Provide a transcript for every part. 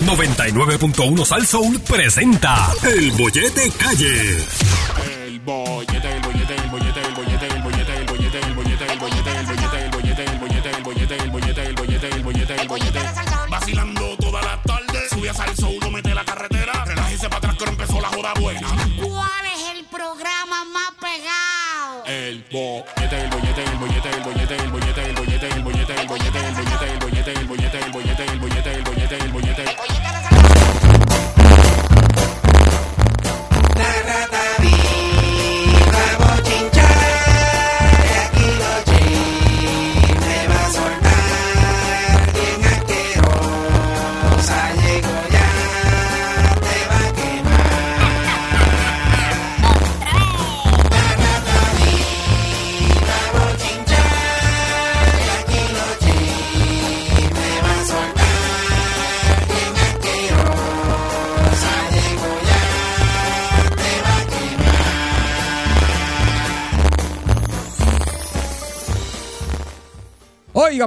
99.1 Sal Soul presenta El Bollete Calle. El bollete, el bollete, el bollete, el bollete, el bollete, el bollete, el bollete, el bollete, el bollete, el bollete, el bollete, el bollete, el bollete, el bollete, el bollete, el bollete. Vacilando toda la tarde, sube a salso, uno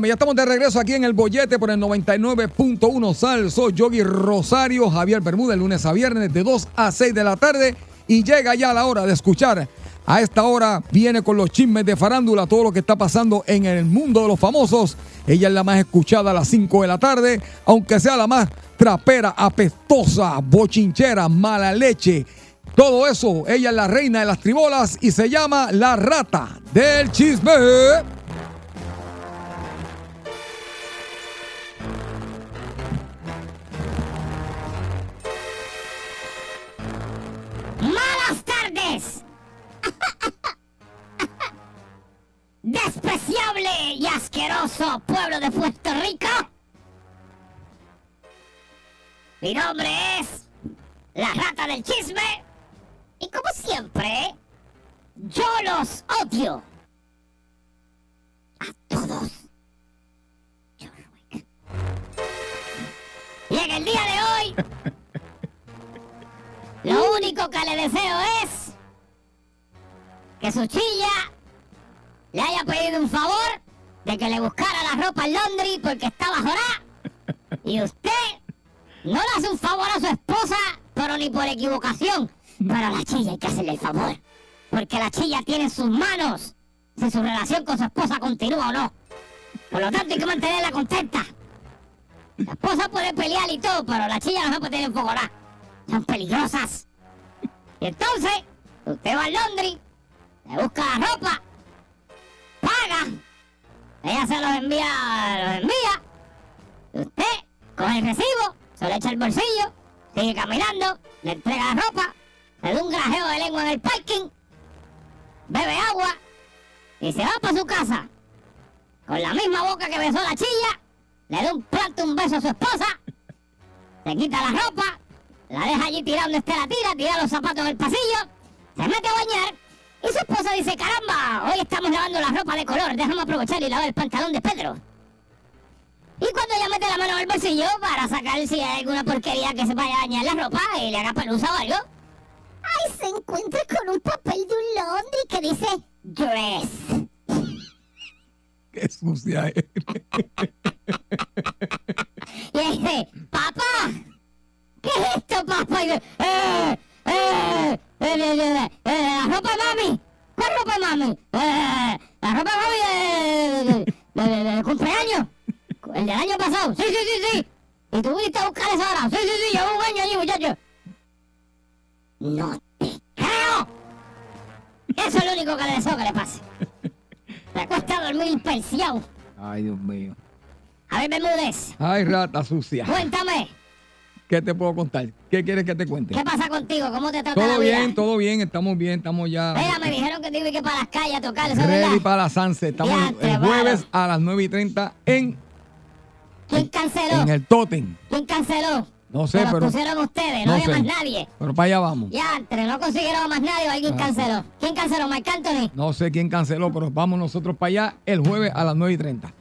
Ya estamos de regreso aquí en el Bollete por el 99.1 Sal. Soy Yogi Rosario, Javier Bermúdez, lunes a viernes de 2 a 6 de la tarde. Y llega ya la hora de escuchar. A esta hora viene con los chismes de farándula, todo lo que está pasando en el mundo de los famosos. Ella es la más escuchada a las 5 de la tarde, aunque sea la más trapera, apestosa, bochinchera, mala leche. Todo eso, ella es la reina de las tribolas y se llama la rata del chisme. Mi nombre es la rata del chisme. Y como siempre, yo los odio. A todos. Y en el día de hoy, lo único que le deseo es que su chilla le haya pedido un favor de que le buscara la ropa en Londres porque estaba jorá. Y usted no le hace un favor a su esposa, pero ni por equivocación. Pero a la chilla hay que hacerle el favor. Porque la chilla tiene en sus manos si su relación con su esposa continúa o no. Por lo tanto hay que mantenerla contenta. La esposa puede pelear y todo, pero la chilla no se puede tener en fogoná. Son peligrosas. Y entonces, usted va a Londres, le busca la ropa, paga, ella se los envía, los envía, y usted coge el recibo, se lo echa al bolsillo, sigue caminando, le entrega la ropa, le da un grajeo de lengua en el parking, bebe agua y se va para su casa. Con la misma boca que besó la chilla, le da un plato, un beso a su esposa, se quita la ropa, la deja allí tirada donde esté la tira, tira los zapatos en el pasillo, se mete a bañar y su esposa dice, caramba, hoy estamos lavando la ropa de color, déjame aprovechar y lavar el pantalón de Pedro. Y cuando ella mete la mano el bolsillo para sacar si hay alguna porquería que se vaya a dañar la ropa y le haga pelusa o algo, ahí se encuentra con un papel de un laundry que dice dress. Qué sucia eres. Y ella dice, papá, ¿qué es esto, papá? Y yo, eh, eh, eh, la ropa de mami. ¿Cuál ropa de mami? La ropa de mami de, de, de- de- de cumpleaños. El del año pasado. Sí, sí, sí, sí. ¿Y tú fuiste a buscar eso ahora? Sí, sí, sí, llevo un año allí, muchacho. No te creo. Eso es lo único que le deseo que le pase. Le cuesta dormir persiado. Ay, Dios mío. A ver, Bermúdez, Ay, rata sucia. cuéntame. ¿Qué te puedo contar? ¿Qué quieres que te cuente? ¿Qué pasa contigo? ¿Cómo te trata la Todo vida? bien, todo bien, estamos bien, estamos ya Mira, me dijeron que tengo que ir para las calles a tocar, ¿eso es ready para la Sanse. Estamos el jueves a las 9 y 30 en, ¿Quién canceló? en el Totem. ¿Quién canceló? No sé, pero- pusieron ustedes, no, no había sé. más nadie. Pero para allá vamos. Ya, entre no consiguieron más nadie o alguien canceló. ¿Quién canceló? ¿Mike Anthony? No sé quién canceló, pero vamos nosotros para allá el jueves a las 9 y 30.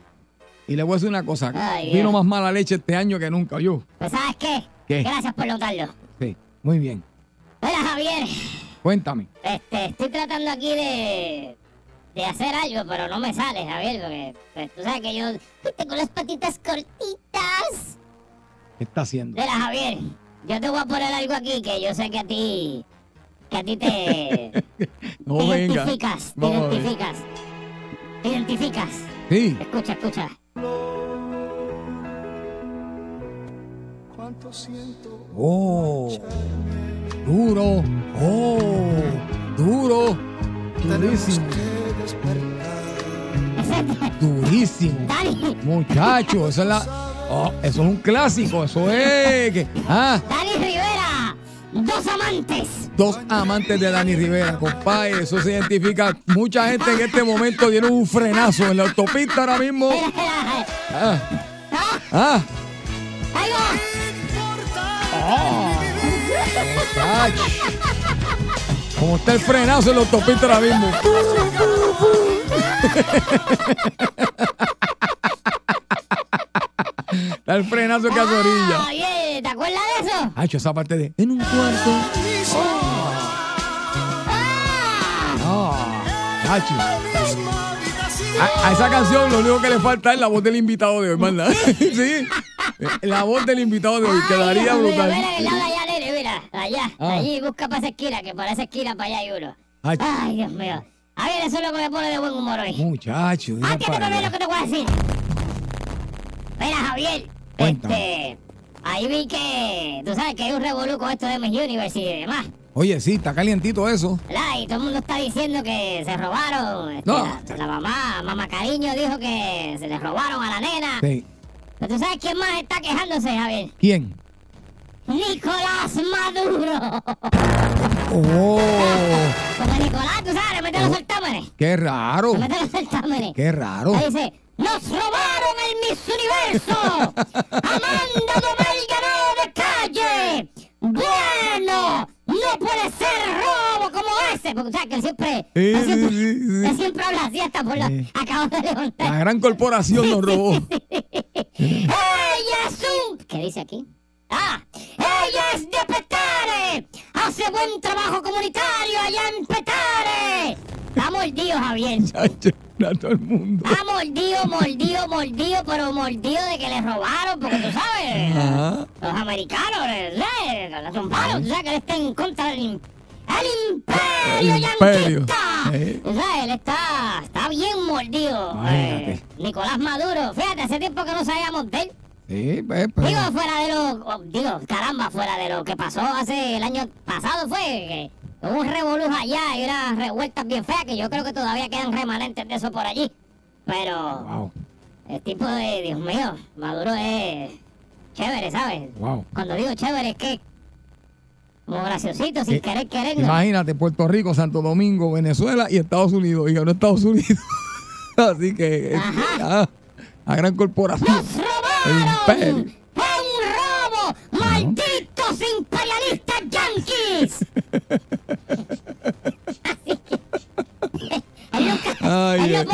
Y le voy a decir una cosa. Ay, vino Dios. más mala leche este año que nunca yo. Pues ¿sabes qué? ¿Qué? Gracias por notarlo. Sí, muy bien. Mira, Javier, Cuéntame. este, estoy tratando aquí de, de hacer algo, pero no me sale, Javier, porque pues, tú sabes que yo tengo las patitas cortitas. ¿Qué está haciendo? Mira, Javier, yo te voy a poner algo aquí que yo sé que a ti, que a ti te, No te venga. identificas, te Vamos identificas, te identificas. Sí. Escucha, escucha. Oh. Duro. Oh. Duro. Durísimo. Durísimo. Dani, Muchacho, eso es la. Oh, eso es un clásico. Eso es. que- ah, Dani Rivera, dos amantes. dos amantes de Dani Rivera, compadre. Eso se identifica. Mucha gente en este momento dieron un frenazo en la autopista ahora mismo. Ah, ah, ah. Muchacho. Como está el frenazo en la autopista ahora mismo. Está el frenazo en Casorilla. Ah, oye, ¿te acuerdas de eso? Hacho, esa parte de. En un cuarto. Ah, Ah, hacho. A, a esa canción lo único que le falta es la voz del invitado de hoy, ¿verdad? sí. La voz del invitado de hoy quedaría brutal. Allá, Ah. allí, busca para esa esquina, que para esa esquina para allá hay uno. Ay. Ay, Dios mío. A ver, eso es lo que me pone de buen humor hoy. Muchacho, mira Antes de ver allá. lo que te voy a decir. Mira, Javier, Cuéntame. este, ahí vi que, tú sabes que hay un revolú con esto de Miss Universe y demás. Oye, sí, está calientito eso. ¿verdad? Y todo el mundo está diciendo que se robaron. este, No. La, la mamá, mamá Cariño dijo que se le robaron a la nena. Sí. Pero tú sabes quién más está quejándose, Javier. ¿Quién? Nicolás Maduro. Oh, Porque Nicolás, tú sabes, mete los certámenes. qué raro. Mete los certámenes. Qué raro. Ahí dice, ¡nos robaron el Miss Universo! ¡Amanda Domel ganó de calle! ¡Bueno! ¡No puede ser robo como ese! Porque, o sea, que él siempre, Sí, él siempre, sí, sí, él siempre habla así hasta por la... Acabo de La levantar. gran corporación nos robó. ¡Ella es un... ¿Qué dice aquí? ¡Ah! ¡Ella es de Petare! ¡Hace buen trabajo comunitario allá en Petare! Está mordido, Javier. A todo el mundo. Está mordido, mordido, mordido, pero mordido de que le robaron, porque tú sabes, Ajá. los americanos, ¿sabes? Los tumbaron, tú sabes que él está en contra del el imperio El imperio. yanquista. Tú sabes, él está, está bien mordido. Eh, Nicolás Maduro, fíjate, hace tiempo que no sabíamos de él. Sí, pues, pero- Digo, fuera de lo, digo, caramba, fuera de lo que pasó hace el año pasado fue que hubo un revolú allá y unas revueltas bien feas que yo creo que todavía quedan remanentes de eso por allí. Pero Wow, el tipo de, Dios mío, Maduro es chévere, ¿sabes? wow. Cuando digo chévere es que como graciosito, sin Eh, querer quererlo. Imagínate, Puerto Rico, Santo Domingo, Venezuela y Estados Unidos. Y ganó Estados Unidos. Así que, Ajá. ah, la gran corporación. Imperio. ¡Fue un robo! ¡Malditos imperialistas yanquis! Ay, no no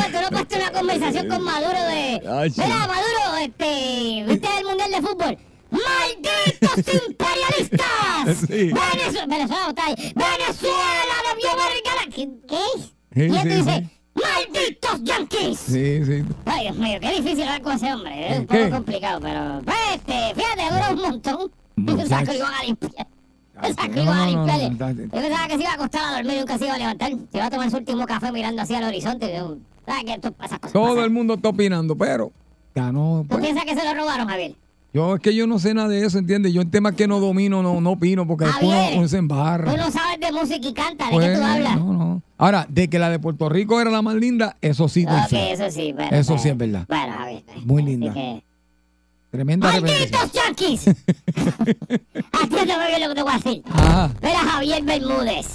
una conversación con Maduro de... Ay, sí. Mira, Maduro, este, ¿viste el Mundial de Fútbol? ¡Malditos imperialistas! Sí. Venezuela, Venezuela. Venezuela debió. ¿Qué? qué? Sí, y. ¡Malditos yanquis! Sí, sí. Ay, Dios mío, qué difícil hablar con ese hombre. Es un ¿Qué? poco complicado, pero. Pues, este, fíjate, dura un montón. Muchacho. que lo iban a limpiar. No, iban a limpiar. Yo pensaba que se iba a acostar a dormir y nunca se iba a levantar. Se iba a tomar su último café mirando hacia el horizonte. Yo, ¿Sabes cosas Todo el mundo está opinando, pero ganó. ¿Tú pues. piensas que se lo robaron, Javier? Yo es que yo no sé nada de eso, ¿entiendes? Yo en temas que no domino, no, no opino, porque después uno, uno se embarra. Tú no sabes de música y canta. ¿De Pues, qué tú hablas? No, no. Ahora, de que la de Puerto Rico era la más linda, eso sí, Ok, sé. eso sí. Bueno, Eso sí es verdad. Bueno, Javier. pues, Muy linda. que- Tremenda. ¡Malditos yanquis! Atiéndeme bien lo que te voy a decir. Ajá. Mira, Javier Bermúdez.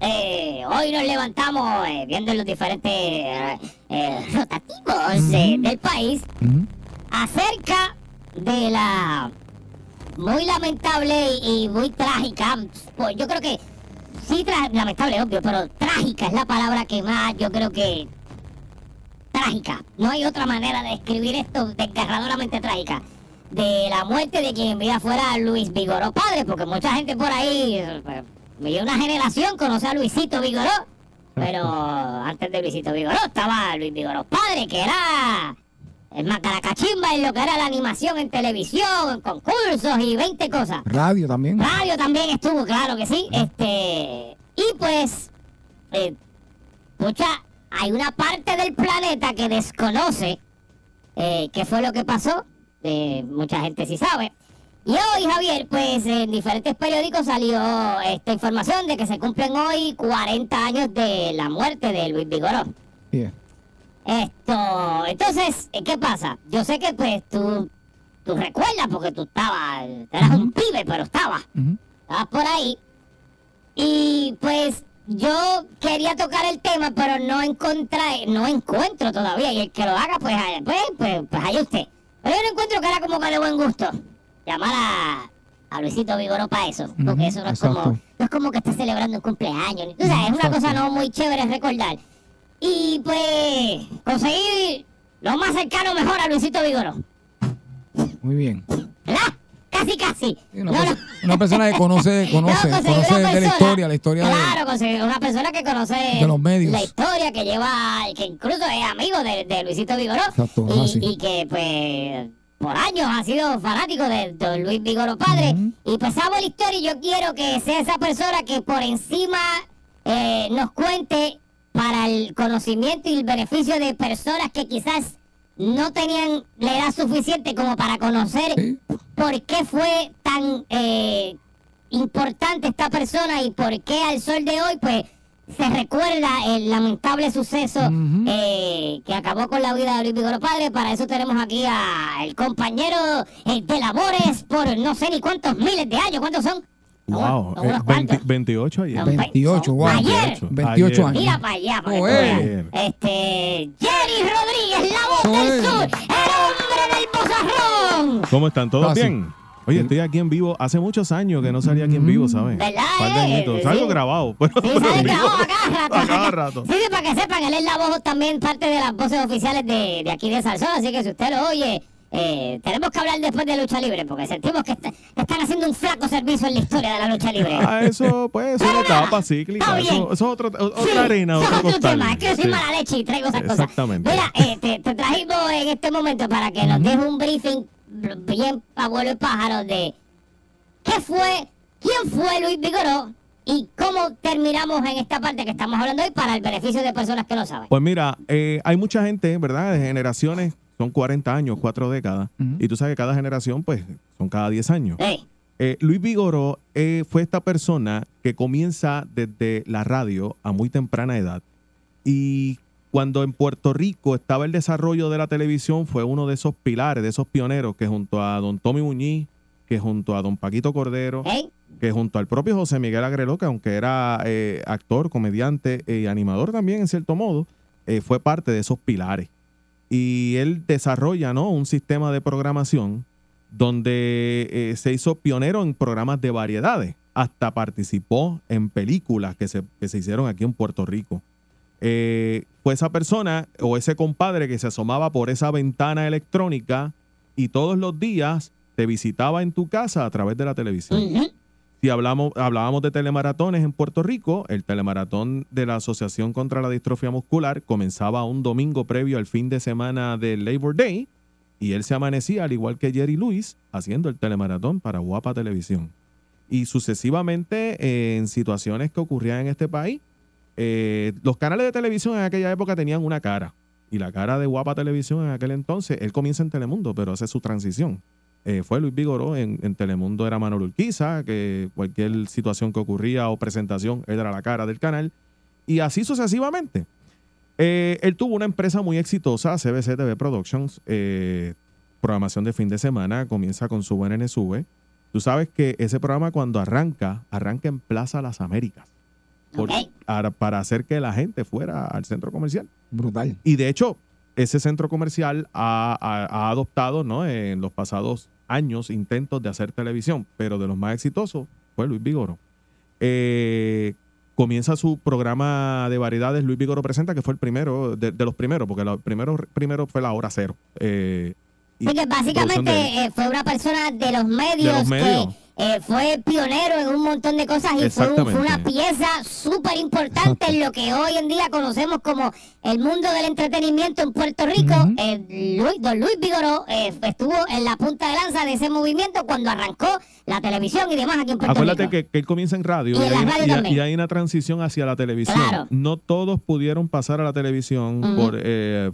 Eh, hoy nos levantamos eh, viendo los diferentes eh, rotativos de- del país acerca de la muy lamentable y, muy trágica. Pues yo creo que sí, lamentable, obvio, pero trágica es la palabra que más yo creo que trágica. No hay otra manera de describir esto desgarradoramente trágica. De la muerte de quien en vida fuera Luis Vigoró padre, porque mucha gente por ahí, pues, una generación conoce a Luisito Vigoró, pero antes de Luisito Vigoró estaba Luis Vigoró padre, que era el Macaracachimba en lo que era la animación en televisión, en concursos y 20 cosas. Radio también. Radio también estuvo, claro que sí. Este, y pues, eh, pucha, hay una parte del planeta que desconoce eh, qué fue lo que pasó. Eh, mucha gente sí sabe. Y hoy, Javier, pues en diferentes periódicos salió esta información de que se cumplen hoy 40 años de la muerte de Luis Vigoró. Bien. Esto, entonces, eh, ¿qué pasa? Yo sé que pues tú, tú recuerdas porque tú estabas, eras un pibe, pero estabas, Ujú. estabas por ahí. Y pues yo quería tocar el tema, pero no encontré, no encuentro todavía. Y el que lo haga, pues, pues, pues, pues allá usted. Pero yo no encuentro que era como que de buen gusto llamar a, a Luisito Vigoró para eso. Porque eso no es exacto. como, no es como que esté celebrando un cumpleaños. O sea, es una cosa no muy chévere recordar. Y pues conseguir lo más cercano mejor a Luisito Vigoró. Muy bien. ¿Verdad? Casi, casi. Una, No, perso- no. una persona que conoce, conoce, No, conoce de la historia, la historia de. Claro, conseguir una persona que conoce de los medios. la historia, que lleva, que incluso es amigo de, de Luisito Vigoró. Exacto, y, así. y que pues por años ha sido fanático de Don Luis Vigoró padre. Ujú. Y pues sabe la historia y yo quiero que sea esa persona que por encima eh, nos cuente para el conocimiento y el beneficio de personas que quizás no tenían la edad suficiente como para conocer Sí. por qué fue tan eh, importante esta persona y por qué al sol de hoy pues se recuerda el lamentable suceso eh, que acabó con la vida de Luis Vigoró Padre. Para eso tenemos aquí al compañero eh, de labores por no sé ni cuántos miles de años. ¿Cuántos son? Wow, eh, unos 20 cuantos. 28 ayer. Son 28, son- wow. Ayer. 28 años. Mira para allá, para que tú Joder. veas. Este, Jerry Rodríguez, la voz del sur, el hombre del bozarrón. ¿Cómo están? ¿Todos Fácil. bien? Oye, estoy aquí en vivo. Hace muchos años que no salía aquí en vivo, ¿sabes? ¿Verdad, Par de eh? Salgo Sí. grabado. pero- Sí, pero sale grabado a cada rato. A cada rato. Sí, sí, para que sepan, él es la voz también, parte de las voces oficiales de, de aquí de Salsón, así que si usted lo oye, eh, tenemos que hablar después de lucha libre, porque sentimos que está- están haciendo un flaco servicio en la historia de la lucha libre. Ah, eso, pues, es una etapa cíclica. Eso, es otro- otra Sí, arena, otro otro tema, es que yo soy Sí. mala leche y traigo esas cosas. Exactamente. Mira, eh, te, te trajimos en este momento para que nos des un briefing bien abuelo y pájaro de qué fue, quién fue Luis Vigoró y cómo terminamos en esta parte que estamos hablando hoy para el beneficio de personas que no saben. Pues mira, eh, hay mucha gente, ¿verdad? De generaciones, son 40 años, cuatro décadas. Ujú. Y tú sabes que cada generación, pues, son cada 10 años. Eh, Luis Vigoró eh, fue esta persona que comienza desde la radio a muy temprana edad. Y cuando en Puerto Rico estaba el desarrollo de la televisión, fue uno de esos pilares, de esos pioneros que junto a don Tommy Muñiz, que junto a don Paquito Cordero, que junto al propio José Miguel Agreló, que aunque era eh, actor, comediante y animador también en cierto modo, eh, fue parte de esos pilares. Y él desarrolla ¿no? un sistema de programación donde eh, se hizo pionero en programas de variedades. Hasta participó en películas que se, que se hicieron aquí en Puerto Rico. Eh, fue esa persona o ese compadre que se asomaba por esa ventana electrónica y todos los días te visitaba en tu casa a través de la televisión. Si hablamos, hablábamos de telemaratones en Puerto Rico, el telemaratón de la Asociación contra la Distrofia Muscular comenzaba un domingo previo al fin de semana del Labor Day y él se amanecía, al igual que Jerry Lewis, haciendo el telemaratón para Guapa Televisión. Y sucesivamente, eh, en situaciones que ocurrían en este país, eh, los canales de televisión en aquella época tenían una cara. Y la cara de Guapa Televisión en aquel entonces, él comienza en Telemundo, pero hace su transición. Eh, fue Luis Vigoró, en, en Telemundo era Manolo Urquiza, que cualquier situación que ocurría o presentación, él era la cara del canal. Y así sucesivamente. Eh, él tuvo una empresa muy exitosa, CBC TV Productions, eh, programación de fin de semana, comienza con su buen NSV. Tú sabes que ese programa cuando arranca, arranca en Plaza Las Américas, por- Ok. para- para hacer que la gente fuera al centro comercial. Brutal. Y de hecho, ese centro comercial ha, ha- ha adoptado ¿no? en los pasados años intentos de hacer televisión, pero de los más exitosos fue Luis Vigoro. Eh, comienza su programa de variedades, Luis Vigoro Presenta, que fue el primero, de, de los primeros, porque el primero, primero fue la hora cero. Eh, y Así que de básicamente eh, fue una persona de los medios, De los medios. que eh, fue pionero en un montón de cosas y fue, un- fue una pieza súper importante en lo que hoy en día conocemos como el mundo del entretenimiento en Puerto Rico. Eh, Luis- don Luis Vigoró eh, estuvo en la punta de lanza de ese movimiento cuando arrancó la televisión y demás aquí en Puerto Acuérdate Rico. que, que él comienza en radio Y y, en la hay, radio y- también. y hay una transición hacia la televisión. Claro. No todos pudieron pasar a la televisión por eh,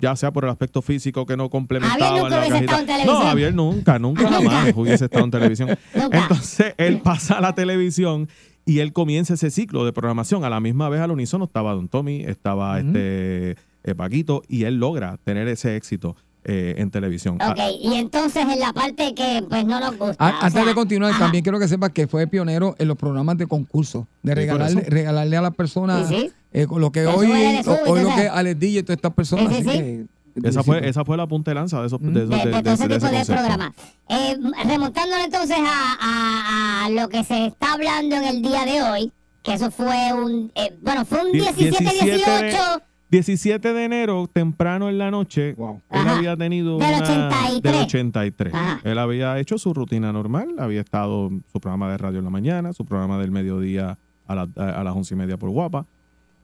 ya sea por el aspecto físico que no complementaban Javier nunca la estado en televisión. No, Javier nunca, nunca jamás hubiese estado en televisión. Entonces él pasa a la televisión y él comienza ese ciclo de programación. A la misma vez al unísono estaba Don Tommy, estaba este eh, Paquito y él logra tener ese éxito eh, en televisión. Ok, y entonces en la parte que pues no nos gusta. A- Antes sea, de continuar, ajá. también quiero que sepas que fue pionero en los programas de concurso, de regalarle, regalarle a las personas Sí, sí. eh, con lo que hoy, sube, hoy lo que. Alex DJ y todas estas personas. Sí, Esa fue, esa fue la punta de lanza de esos, de, esos- de, de- de de- todo ese de tipo de programas. Eh, remontándolo entonces a, a- a lo que se está hablando en el día de hoy, que eso fue un, eh, bueno, fue un Die- 17-18 17 de enero, temprano en la noche, Wow. él Ajá. había tenido Del una... 83. Del 83. Ajá. Él había hecho su rutina normal, había estado en su programa de radio en la mañana, su programa del mediodía a, la- a las once y media por Guapa.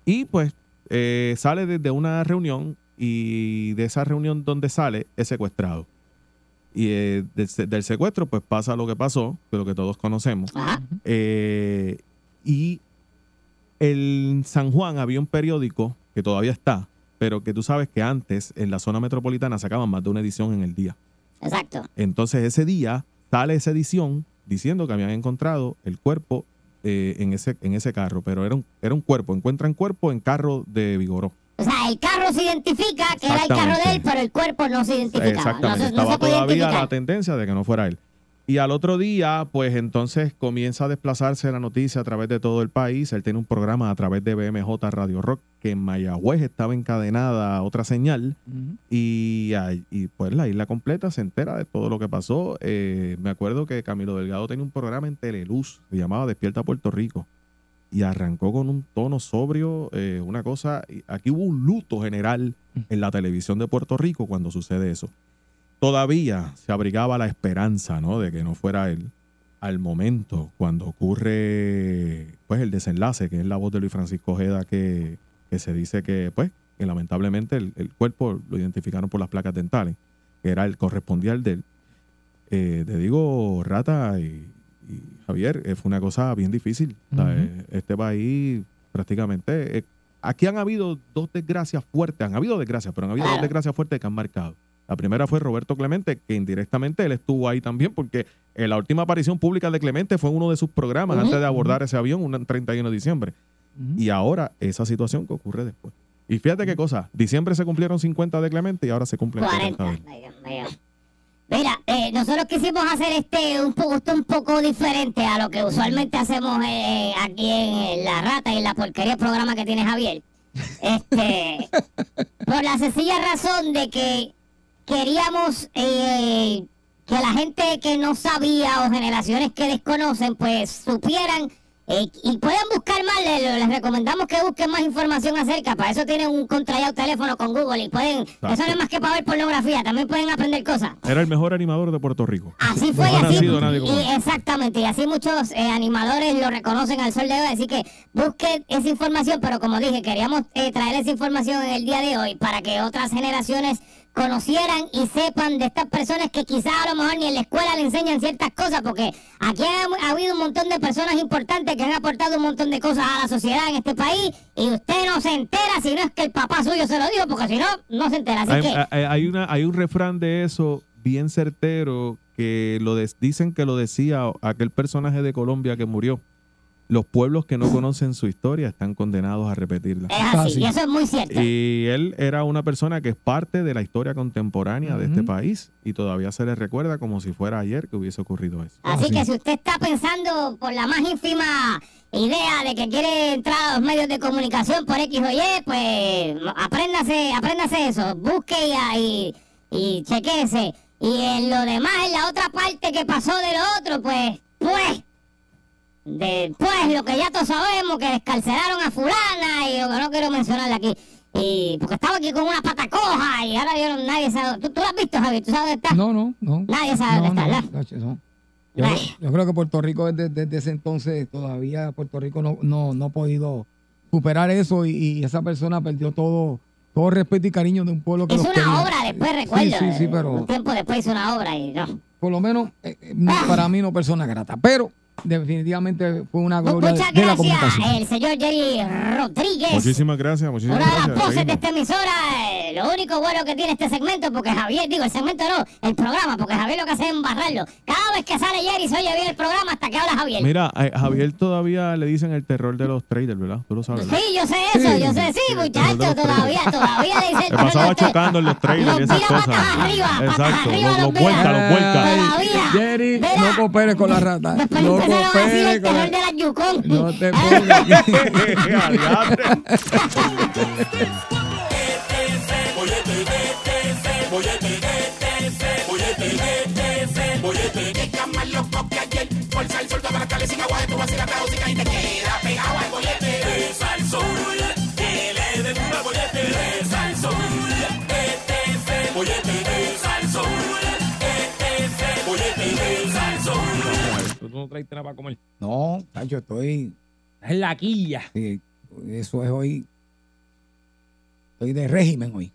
Y pues eh, sale desde una reunión y de esa reunión donde sale es secuestrado. Y eh, del, se- del secuestro pues pasa lo que pasó, que lo que todos conocemos. Ajá. Eh, y en San Juan había un periódico que todavía está, pero que tú sabes que antes en la zona metropolitana sacaban más de una edición en el día. Exacto. Entonces ese día sale esa edición diciendo que habían encontrado el cuerpo eh, en, ese, en ese carro, pero era un, era un cuerpo, encuentran cuerpo en carro de Vigoró. O sea, el carro se identifica que era el carro de él, pero el cuerpo no se identificaba. Exactamente, no se, no estaba se podía todavía la tendencia de que no fuera él. Y al otro día, pues entonces comienza a desplazarse la noticia a través de todo el país. Él tiene un programa a través de BMJ Radio Rock, que en Mayagüez estaba encadenada a otra señal. Y, ahí- y, pues la isla completa se entera de todo lo que pasó. Eh, me acuerdo que Camilo Delgado tenía un programa en Teleluz, se llamaba Despierta Puerto Rico. Y arrancó con un tono sobrio, eh, una cosa. Aquí hubo un luto general en la televisión de Puerto Rico cuando sucede eso. Todavía se abrigaba la esperanza, ¿no? De que no fuera él. Al momento, cuando ocurre, pues, el desenlace, que es la voz de Luis Francisco Ojeda, que, que se dice que, pues, que lamentablemente el, el cuerpo lo identificaron por las placas dentales, que era el correspondial de él. Eh, te digo, Rata y, y Javier, eh, fue una cosa bien difícil. Ujú. eh, Este país prácticamente... eh, aquí han habido dos desgracias fuertes, han habido desgracias, pero han habido dos desgracias fuertes que han marcado. La primera fue Roberto Clemente, que indirectamente él estuvo ahí también, porque eh, la última aparición pública de Clemente fue en uno de sus programas antes de abordar ese avión, un 31 de diciembre. Y ahora esa situación que ocurre después. Y fíjate qué cosa, diciembre se cumplieron 50 de Clemente y ahora se cumplen 40 40. Mira, eh, nosotros quisimos hacer este un poco, un poco diferente a lo que usualmente hacemos eh, aquí en La Rata y en la porquería programa que tiene Javier. Este, por la sencilla razón de que queríamos eh, que la gente que no sabía o generaciones que desconocen, pues supieran eh, y puedan buscar más. Les, les recomendamos que busquen más información acerca. Para eso tienen un contrallado teléfono con Google y pueden. Eso no es más que para ver pornografía. También pueden aprender cosas. Era el mejor animador de Puerto Rico. Así fue No y ha así. y exactamente, y así muchos eh, animadores lo reconocen al sol de hoy. Así que busquen esa información, pero como dije, queríamos eh, traer esa información en el día de hoy para que otras generaciones conocieran y sepan de estas personas que quizás a lo mejor ni en la escuela le enseñan ciertas cosas, porque aquí ha, ha habido un montón de personas importantes que han aportado un montón de cosas a la sociedad en este país y usted no se entera si no es que el papá suyo se lo dijo, porque si no, no se entera. Así Hay, que... hay- hay una, hay un refrán de eso bien certero que lo des- dicen que lo decía aquel personaje de Colombia que murió. Los pueblos que no conocen su historia están condenados a repetirla. Es así, y eso es muy cierto. Y él era una persona que es parte de la historia contemporánea de este país y todavía se le recuerda como si fuera ayer que hubiese ocurrido eso. Así Así. que si usted está pensando por la más ínfima idea de que quiere entrar a los medios de comunicación por X o Y, pues apréndase, apréndase eso, busque y, y, y chequéese. Y en lo demás, en la otra parte que pasó de lo otro, pues, pues, después lo que ya todos sabemos, que descarcelaron a fulana y lo que no quiero mencionarle aquí. Y porque estaba aquí con una pata coja y ahora yo no- nadie sabe. ¿Tú, tú lo has visto, Javier? ¿Tú sabes dónde está? No, no, no. Nadie sabe dónde No, está, no, ¿verdad? tacho, no. Yo, creo- yo creo que Puerto Rico desde, desde ese entonces todavía Puerto Rico no, no, no ha podido superar eso y, y esa persona perdió todo todo respeto y cariño de un pueblo que Hizo los una quería. obra después, recuerdo. Sí, sí, sí, eh, pero Un tiempo después hizo una obra y no. por lo menos eh, eh, para mí no persona grata. Pero definitivamente fue una gloria Muchas de, de la gracias, comunicación. el señor Jerry Rodríguez. Muchísimas gracias, muchísimas Una de las gracias. voces de esta emisora, eh, lo único bueno que tiene este segmento, porque Javier, digo, el segmento no, el programa, porque Javier lo que hace es embarrarlo. Cada vez que sale Jerry se oye bien el programa hasta que habla Javier. Mira, a Javier todavía le dicen el terror de los traders, ¿verdad? Tú lo sabes. ¿verdad? Sí, yo sé eso, Sí. yo sé, sí, muchacho, todavía, todavía le dice Se pasaba chocando en los trailers y Los cosas. patas arriba, patas arriba, los- los vira. vuelca, los. Todavía. Jerry, Mira, no cooperes con la rata. Después No decir cooperes el la de la Yukon. No te pongas. Para comer. No, Tacho, estoy. Es la quilla. sí, eso es hoy. Estoy de régimen hoy.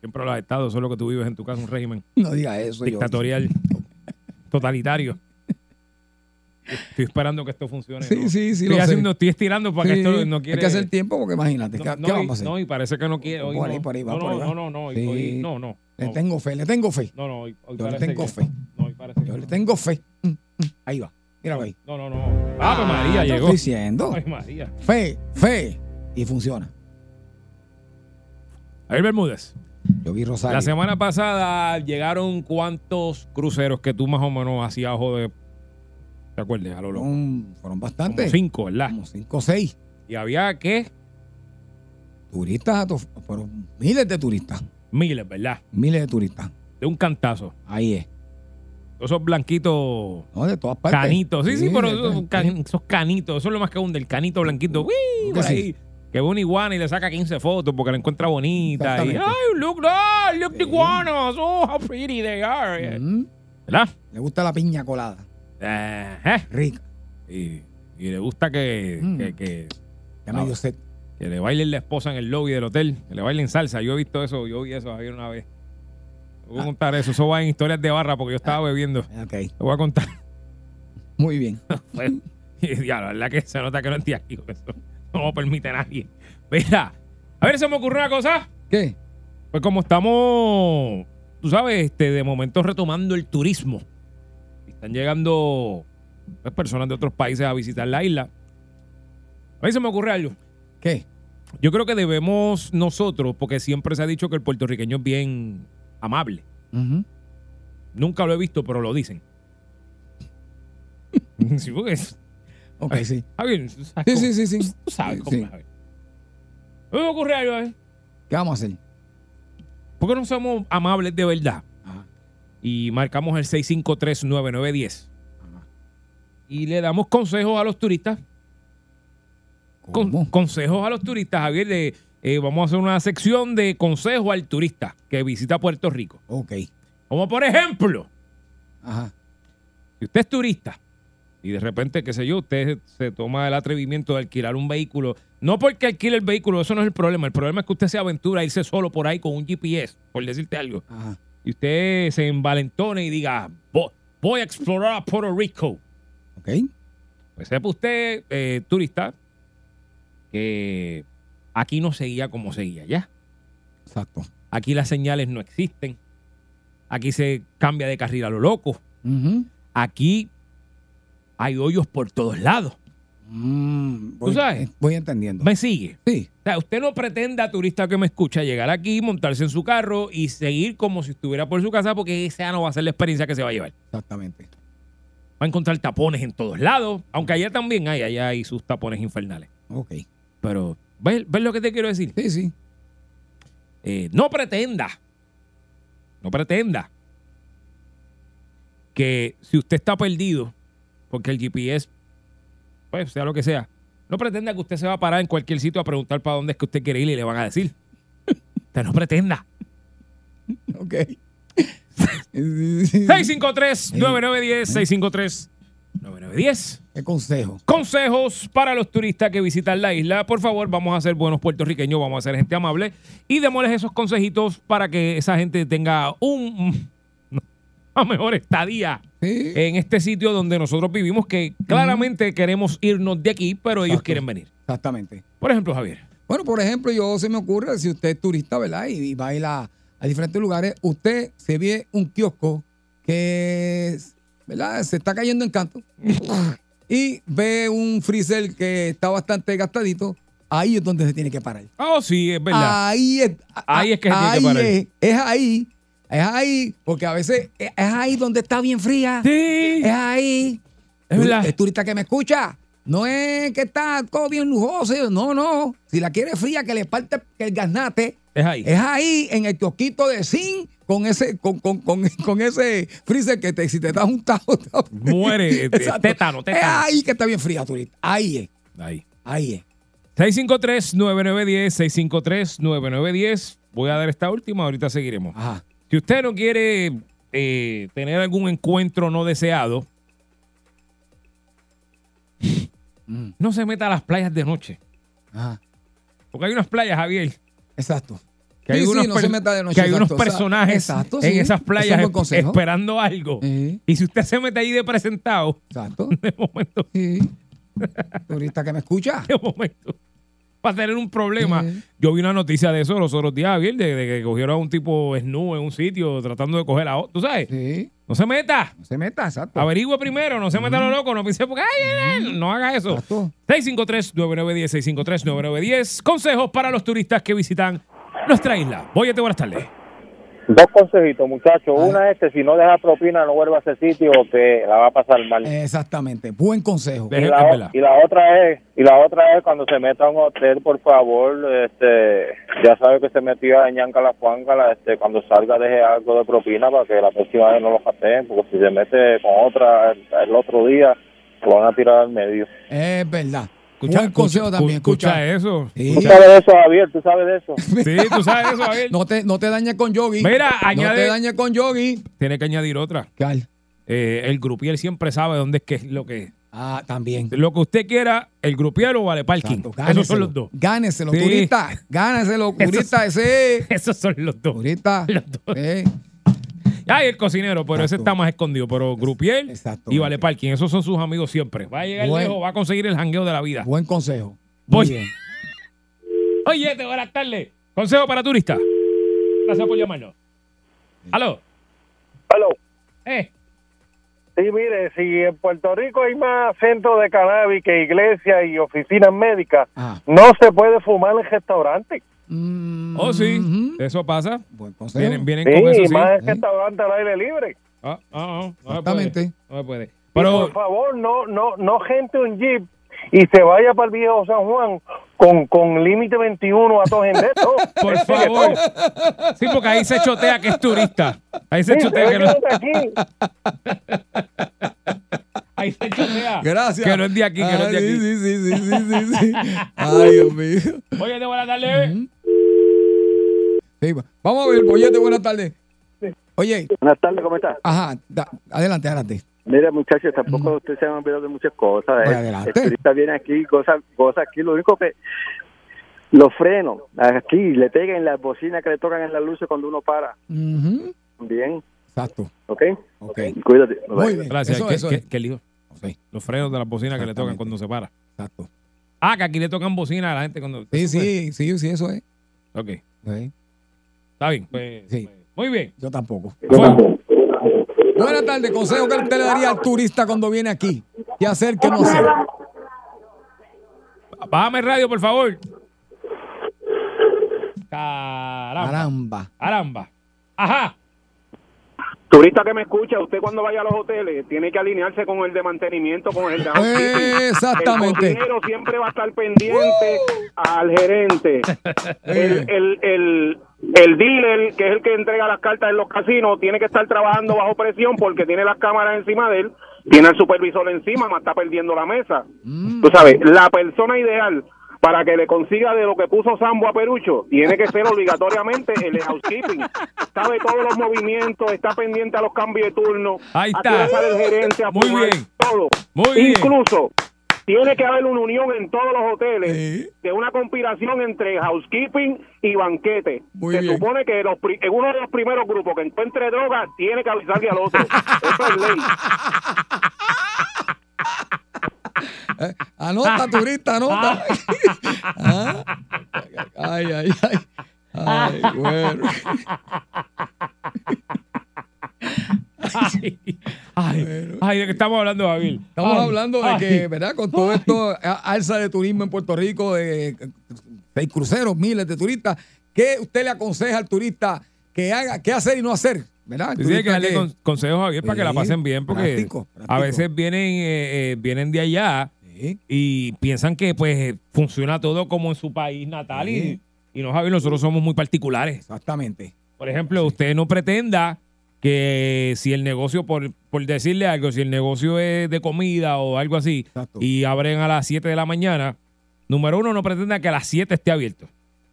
Siempre lo has estado, eso es lo que tú vives en tu casa, un régimen No diga eso. yo. dictatorial, totalitario. Estoy esperando que esto funcione. Sí, ¿no? sí, sí, Estoy, haciendo, estoy estirando para que esto no quiere. Hay que hacer tiempo porque imagínate, No, ¿qué, no, qué y- vamos a hacer? No, y parece que no quiere. Hoy Por no. ahí, por ahí va, no, por ahí no, va. no, no, no, hoy- Sí. hoy- no, no. Le tengo fe, le tengo fe. No, no, hoy, hoy Yo le tengo que- fe. No, hoy parece que Yo no. le tengo fe. Ahí va. Míralo ahí. No, no, no. Ah, pues María te llegó. estoy diciendo. Ay, María. Fe, fe. Y funciona. Javier Bermúdez. Yo vi Rosario. La semana pasada llegaron cuántos cruceros que tú más o menos hacías ojo de. ¿Te acuerdas? A lo loco. fueron, fueron Como bastantes. cinco, ¿verdad? Como cinco o seis. Y había, ¿qué? Turistas, fueron miles de turistas. Miles, ¿verdad? Miles de turistas. De un cantazo. Ahí es. Esos blanquitos No, de todas partes. canitos. Sí, sí, pero esos, de- can- esos canitos. Eso es lo más que un del canito blanquito. ¡Uy! Por sí. ahí. Que ve una iguana y le saca 15 fotos porque la encuentra bonita. Y. ¡ay, look, look the iguanas! Oh, how pretty they are. Mm, ¿Verdad? Le gusta la piña colada. Ajá. Rica. Y, y le gusta que, Mm. que, que, Ya Ah. set. que le bailen la esposa en el lobby del hotel, que le bailen salsa. Yo he visto eso, yo vi eso Javier una vez. Voy a contar eso, eso va en historias de barra porque yo estaba bebiendo. Ok. Te voy a contar. Muy bien. ya, la verdad que se nota que no estoy aquí con eso. No lo permite nadie. Mira, a ver, se me ocurrió una cosa. ¿Qué? Pues como estamos, tú sabes, este, de momento retomando el turismo. Están llegando pues, personas de otros países a visitar la isla. A mí se me ocurre algo. ¿Qué? Yo creo que debemos nosotros, porque siempre se ha dicho que el puertorriqueño es bien amable. Nunca lo he visto, pero lo dicen. sí, porque es- Ok, sí. Javier, tú sabes Sí, cómo- sí, sí, sí. Tú sabes Sí, cómo sí. es, Javier. A mí me ocurre algo, ¿eh? ¿Qué vamos a hacer? ¿Por qué no somos amables de verdad? Ajá. Y marcamos el 653-9910. Y le damos consejos a los turistas. Con- consejos a los turistas, Javier. De, eh, vamos a hacer una sección de consejos al turista que visita Puerto Rico. Ok. Como por ejemplo, Ajá. si usted es turista y de repente, qué sé yo, usted se toma el atrevimiento de alquilar un vehículo, no porque alquile el vehículo, eso no es el problema. El problema es que usted se aventura a irse solo por ahí con un GPS, por decirte algo. Ajá. Y usted se envalentone y diga, "Vo- voy a explorar a Puerto Rico. Ok. Pues sepa usted, eh, turista, que aquí no seguía como seguía ya. Exacto. Aquí las señales no existen. Aquí se cambia de carril a lo loco. Aquí hay hoyos por todos lados. Mm, voy, sabes? eh, Voy entendiendo. ¿Me sigue? Sí. O sea, usted no pretenda, turista que me escucha, llegar aquí, montarse en su carro y seguir como si estuviera por su casa porque esa no va a ser la experiencia que se va a llevar. Exactamente. Va a encontrar tapones en todos lados, aunque allá también hay, allá hay sus tapones infernales. Ok. Pero, ¿ves, ves lo que te quiero decir? Sí, sí. Eh, no pretenda, no pretenda que si usted está perdido, porque el GPS, pues sea lo que sea, no pretenda que usted se va a parar en cualquier sitio a preguntar para dónde es que usted quiere ir y le van a decir. Usted no pretenda. Ok. Sí, sí, sí. 653-9910, 9910. ¿Qué consejo? Consejos para los turistas que visitan la isla. Por favor, vamos a ser buenos puertorriqueños, vamos a ser gente amable y démosles esos consejitos para que esa gente tenga un una mejor estadía Sí. en este sitio donde nosotros vivimos, que claramente queremos irnos de aquí, pero ellos Exacto. quieren venir. Exactamente. Por ejemplo, Javier. Bueno, por ejemplo, yo se me ocurre, si usted es turista, ¿verdad? Y, y va a ir a, a diferentes lugares, usted se ve un kiosco que, ¿verdad? Se está cayendo en canto y ve un freezer que está bastante gastadito, ahí es donde se tiene que parar. Oh, sí, es verdad. Ahí es, Ahí es que se tiene que ahí parar. Es, es ahí, es ahí, porque a veces es es ahí donde está bien fría. sí, Es ahí. es verdad. El turista que me escucha, no es que está todo bien lujoso, no, no. Si la quiere fría, que le parte el gasnate, Es ahí. es ahí en el kiosquito de zinc con ese, con, con, con, con ese freezer que te, si te das un tajo, te- Muere, eh, tétano, tétano. Es ahí que está bien fría, turista. Ahí es, Ahí. ahí es. 653-9910, 653-9910. Voy a dar esta última, ahorita seguiremos. Ajá. Si usted no quiere eh, tener algún encuentro no deseado, Mm. no se meta a las playas de noche. Ajá. Porque hay unas playas, Javier, Exacto. Que hay, Sí, sí, unos, no per- noche, que hay exacto. Personajes exacto, en esas playas es esperando algo. Y si usted se mete ahí de presentado, Exacto. de momento, turista que me escucha. de momento, va a tener un problema. Yo vi una noticia de eso los otros días, de, de que cogieron a un tipo snu en un sitio tratando de coger a otro. ¿Tú sabes? Sí. No se meta. No se meta, exacto. Averigüe primero, no se meta lo loco, no piense porque ay, ay, ay", no haga eso. Exacto. 653-9910, 653-9910. Consejos para los turistas que visitan nuestra isla. Voyete, buenas tardes. Dos consejitos, muchachos. Ah. Una es que si no deja propina, no vuelva a ese sitio que la va a pasar mal. Exactamente. Buen consejo. Y, la, y la otra es y la otra es cuando se meta a un hotel, por favor, este, ya sabe que se metió a ñanca la fuángala, este, cuando salga deje algo de propina para que la próxima vez no lo pateen, porque si se mete con otra el, el otro día, lo van a tirar al medio. Es verdad. Escucha, Buen consejo escucha- también. Escucha, Escucha. eso. Sí. ¿Tú sabes de eso, Javier? ¿Tú sabes de eso? Sí, tú sabes eso, Javier. No te, no te dañes con yogi. Mira, No añade- te dañes con yogi. Tiene que añadir otra. ¿Cuál? Eh, el grupier siempre sabe dónde es que es lo que es. Ah, también. Lo que usted quiera, el grupier o vale parking. Exacto, Esos son los dos. Gáneselo, Sí. turista. Gáneselo, turista. Ese. Esos son los dos. Turista. Los dos. Eh, Ay, el cocinero, pero ese está más escondido. Pero Exacto. y vale parking. Esos son sus amigos siempre. Va a llegar Buen- lejos, va a conseguir el jangueo de la vida. Buen consejo. Muy Voy. bien. Oye, te buenas tardes. Consejo para turistas. Gracias por llamarnos. Aló. Hello. Eh. Sí, mire, si en Puerto Rico hay más centros de cannabis que iglesias y oficinas médicas, Ah. no se puede fumar en restaurantes. Mm, Oh, sí. Eso pasa. Buen consejo. Vienen, vienen Sí, con eso, y sí. más en Sí. restaurantes al aire libre. Ah, ah, ah, no se puede. No puede. Pero, por favor, no, no, no gente un jeep y se vaya para el viejo San Juan con, con límite 21 a todos en esto. por Este que favor. Sí, porque ahí se chotea que es turista. Ahí se Sí, chotea que se no, que aquí. ahí se chotea. Gracias. Que no es de aquí, que no es de aquí. Sí, sí, sí, sí, sí, sí, sí. Ay, Dios mío. Oye, te buenas tardes. Sí, vamos a ver, Bollete, buenas tardes. Oye, Buenas tardes, ¿cómo estás? ajá, da- adelante, adelante. Mira, muchachos, tampoco ustedes se han olvidado de muchas cosas. Pues El- adelante. El turista viene aquí, goza, goza aquí. Lo único que los frenos aquí le peguen las bocinas que le tocan en las luces cuando uno para. Ujú. Bien, Exacto. ¿ok? Ok. Cuídate. Muy bien. Gracias. Eso, ¿Qué, eso qué- es. qué lío? Los frenos de las bocinas que le tocan cuando se para. exacto. Ah, que aquí le tocan bocina a la gente cuando. Sí, sí, sí, sí, eso es. Ok. Sí, Está bien. Pues, Sí. pues, muy bien. yo tampoco. Fue. Buenas tardes, consejo que usted le daría al turista cuando viene aquí. ¿Qué hacer, qué no hacer? Bájame el radio, por favor. Caramba. Caramba. Caramba. Ajá. Turista que me escucha, usted cuando vaya a los hoteles tiene que alinearse con el de mantenimiento, con el de. Exactamente. El cocinero siempre va a estar pendiente al gerente. El, el, el, el dealer, que es el que entrega las cartas en los casinos, tiene que estar trabajando bajo presión porque tiene las cámaras encima de él, tiene el supervisor encima, más está perdiendo la mesa. Mm. Tú sabes, la persona ideal para que le consiga de lo que puso Sambo a Perucho, tiene que ser obligatoriamente el housekeeping. Sabe todos los movimientos, está pendiente a los cambios de turno. Ahí está. sale el gerente a Muy bien. todo. Muy bien. Tiene que haber una unión en todos los hoteles Sí. de una conspiración entre housekeeping y banquete. Muy Se bien. supone que los pri- en uno de los primeros grupos que encuentre droga tiene que avisarle al otro. Eso es ley. Eh, Anota, turista, anota. Ah. Ay, ay, ay. Ay, bueno. Ay, ay, ay, ¿de qué estamos hablando, Javier? Estamos Ay, hablando de que, ¿verdad? Con todo esto, alza de turismo en Puerto Rico, de, de cruceros, miles de turistas, ¿qué usted le aconseja al turista que haga, qué hacer y no hacer? ¿Verdad? Sí, hay que darle que- con- consejos a Javier para que la pasen bien, porque práctico, a veces vienen, eh, eh, vienen de allá Sí. y piensan que pues funciona todo como en su país natal y, y no, Javier, nosotros somos muy particulares. Exactamente. Por ejemplo, usted no pretenda que si el negocio, por, por decirle algo, si el negocio es de comida o algo así, Exacto. y abren a las 7 de la mañana, número uno, no pretenda que a las 7 esté abierto.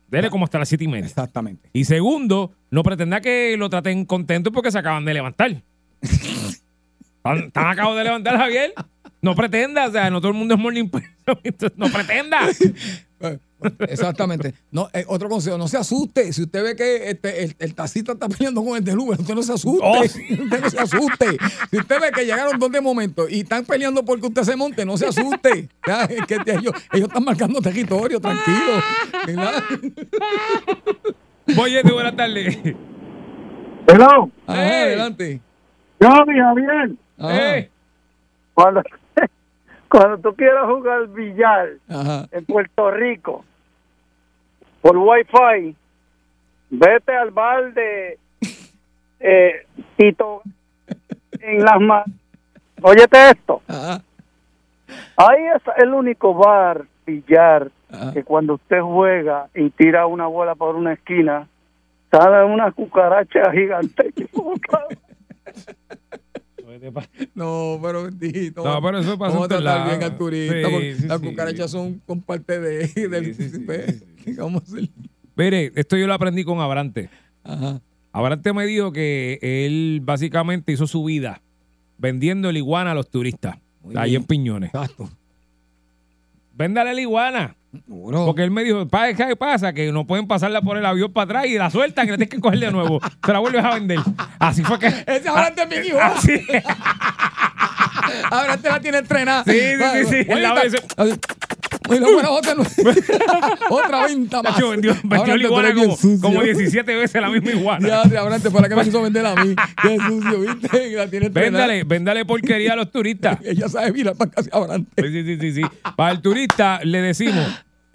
Dele como hasta las 7 y media. Exactamente. Y segundo, no pretenda que lo traten contento porque se acaban de levantar. ¿Están, están acabados de levantar, Javier? No pretenda, o sea, no todo el mundo es morning person. No pretenda. Exactamente. No, eh, otro consejo, no se asuste. Si usted ve que este, el, el taxista está peleando con el del Uber, usted no se asuste. Oh. Usted no se asuste. Si usted ve que llegaron dos de momento y están peleando porque usted se monte, no se asuste. Ya, es que ellos, ellos están marcando territorio, tranquilo. ¿verdad? Oye, buenas tardes. Hello, Ajá, Hey. adelante. yo, mi Javier, cuando, cuando tú quieras jugar billar ajá. en Puerto Rico por Wi-Fi, vete al bar de eh, Tito en las manos. Óyete esto. Ajá, Ahí es el único bar billar ajá. que cuando usted juega y tira una bola por una esquina, sale una cucaracha gigante. No, pero bendito. No, pero eso pasa Vamos a tratar bien al turista, Sí, las sí. cucarachas son con parte de, del... Vamos a hacer- mire, esto yo lo aprendí con Abrante. Ajá. Abrante me dijo que él básicamente hizo su vida vendiendo el iguana a los turistas. Muy ahí bien. en Piñones. Exacto. Véndale la iguana. Seguro. Porque él me dijo, "Pa, ¿qué pasa? Que no pueden pasarla por el avión para atrás y la sueltan y la tienes que coger de nuevo. Se la vuelves a vender. Así fue que... Ese Abrante es mi hijo. Así. Ahora te la tiene entrenada. Sí, sí, sí, sí. Ahorita- La Así. Y bueno, otra, otra venta más. Tacho, vendió, vendió la iguana como, como 17 veces la misma iguana. Ya, de Abrante, para que me quiso vender a mí. Qué sucio, ¿viste? La tiene. Véndale, véndale porquería a los turistas. Ella sabe mirar para casi Abrante. Sí, sí, sí, sí. Para el turista le decimos,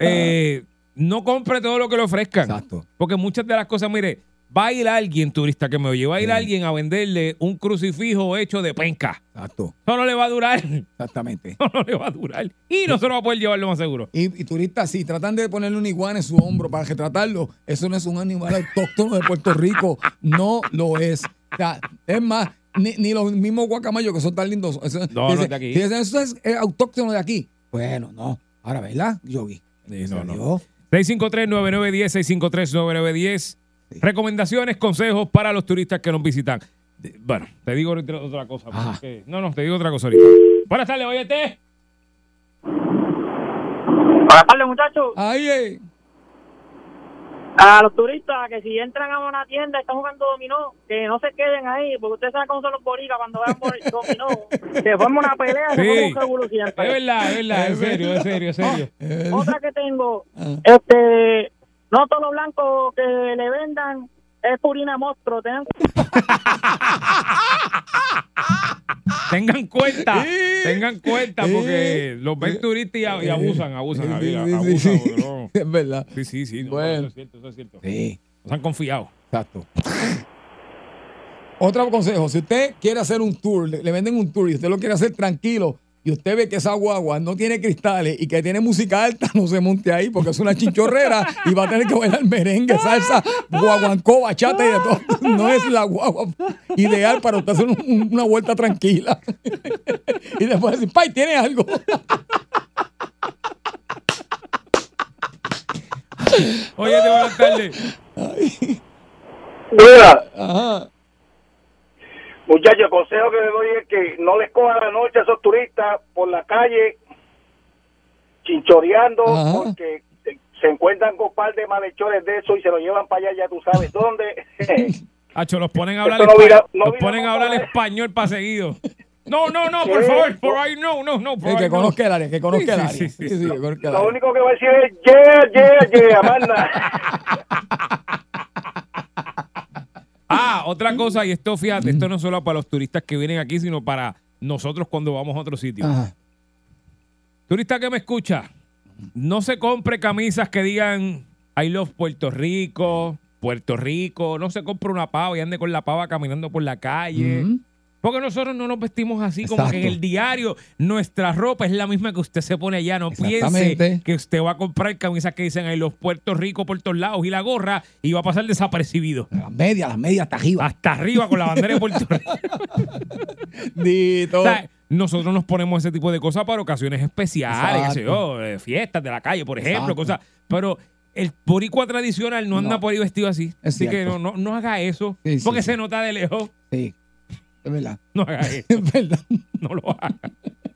eh, no compre todo lo que le ofrezcan. Exacto. Porque muchas de las cosas, mire, va a ir alguien, turista que me oye, va a ir Sí. alguien a venderle un crucifijo hecho de penca. Exacto, Eso no le va a durar. exactamente. Eso no le va a durar. Y no se lo va a poder llevar lo más seguro. Y, y turistas, sí, tratan de ponerle una iguana en su hombro para retratarlo. Eso no es un animal autóctono de Puerto Rico. No lo es. O sea, es más, ni, ni los mismos guacamayos que son tan lindos. Eso, No, no dicen- es de aquí. dicen, eso es eh, autóctono de aquí. Bueno, no. Ahora, ¿verdad, Yogi? No, no. Dios. 653-9910, 653-9910. Recomendaciones, consejos para los turistas que nos visitan. De- Bueno, te digo otra cosa. Porque- no, no, te digo otra cosa ahorita. Buenas tardes, óyete. Buenas tardes, muchachos. Ay, eh. A los turistas que si entran a una tienda y están jugando dominó, que no se queden ahí, porque ustedes saben cómo son los boricas cuando vean por- dominó. Se forma una pelea, se forma un. Es verdad, es verdad, en serio, en serio, en serio. Eh, Otra que tengo, Ah. este, no todo lo blanco que le vendan es purina monstruo. Tengan Tengan cuenta, tengan cuenta, porque los ven turistas y, y abusan, abusan, Sí, Javier, sí, abusan, sí, sí. bro. Es verdad. Sí, sí, sí, no, Bueno. eso es cierto, eso es cierto. Sí, Nos han confiado. exacto. Otro consejo, si usted quiere hacer un tour, le, le venden un tour y usted lo quiere hacer tranquilo y usted ve que esa guagua no tiene cristales y que tiene música alta, no se monte ahí porque es una chinchorrera y va a tener que bailar merengue, salsa, guaguancó, bachata y de todo. No es la guagua ideal para usted hacer un- un- una vuelta tranquila. Y después decir, ¡Pay, tiene algo! Oye, buenas tardes. Mira, Ajá. Muchachos, el consejo que le doy es que no les cojan la noche a esos turistas por la calle chinchoreando Ajá. porque se- encuentran con un par de malhechores de eso y se lo llevan para allá, ya tú sabes dónde. Hacho, los ponen a hablar, no espa- vira- no los vira ponen a más hablar para- español para seguido. No, no, no, por ¿Qué? favor, por ahí no, no, no, por Sí, ahí que no. conozca el área, que conozca el área. sí, Sí, sí, sí, que conozca el Lo único que va a decir es yeah, yeah, yeah, Amanda. Ah, otra cosa, y esto, fíjate, esto no es solo para los turistas que vienen aquí, sino para nosotros cuando vamos a otro sitio. Ajá. Turista que me escucha, no se compre camisas que digan I love Puerto Rico, Puerto Rico, no se compre una pava y ande con la pava caminando por la calle. Ujú. Porque nosotros no nos vestimos así, como que en el diario nuestra ropa es la misma que usted se pone allá. No piense que usted va a comprar camisas que dicen ahí los Puerto Rico por todos lados y la gorra y va a pasar desapercibido. Las medias, las medias hasta arriba. Hasta arriba con la bandera de Puerto Rico. Dito. O sea, nosotros nos ponemos ese tipo de cosas para ocasiones especiales, qué sé yo, eh, fiestas de la calle, por ejemplo, Exacto. cosas. Pero el boricua tradicional no anda No. por ahí vestido así. Es así que no, no, no haga eso. Sí, porque sí. se nota de lejos. Sí. Es verdad. No haga eso. Es verdad. No lo haga.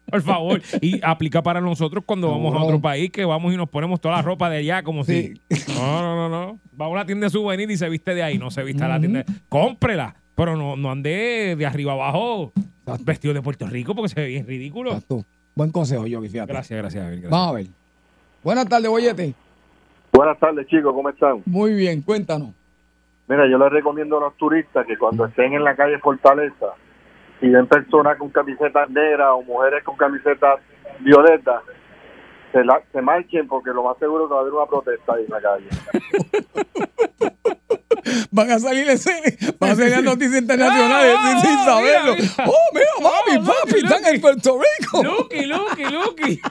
Por favor. Y aplica para nosotros cuando vamos a otro país, que vamos y nos ponemos toda la ropa de allá, como Sí. si. No, no, no, no. Va a una tienda de souvenir y se viste de ahí. No se viste a la tienda. Cómprela. Pero no, no ande de arriba abajo Exacto. vestido de Puerto Rico porque se ve bien ridículo. Exacto. Buen consejo, Yogi, fíjate. Gracias, gracias, gracias. Vamos a ver. Buenas tardes, Boyete. Buenas tardes, chicos, ¿cómo están? Muy bien, cuéntanos. Mira, yo les recomiendo a los turistas que cuando estén en la calle Fortaleza y ven personas con camisetas negras o mujeres con camisetas violetas, se marchen porque lo más seguro es que va a haber una protesta ahí en la calle. Van a salir en cine, van a salir las noticias internacionales Ah, sin, sin ah, saberlo. mira, mira. Oh, mira, mami, Oh, papi, Lucky, están en Puerto Rico. Lucky, Lucky, Lucky.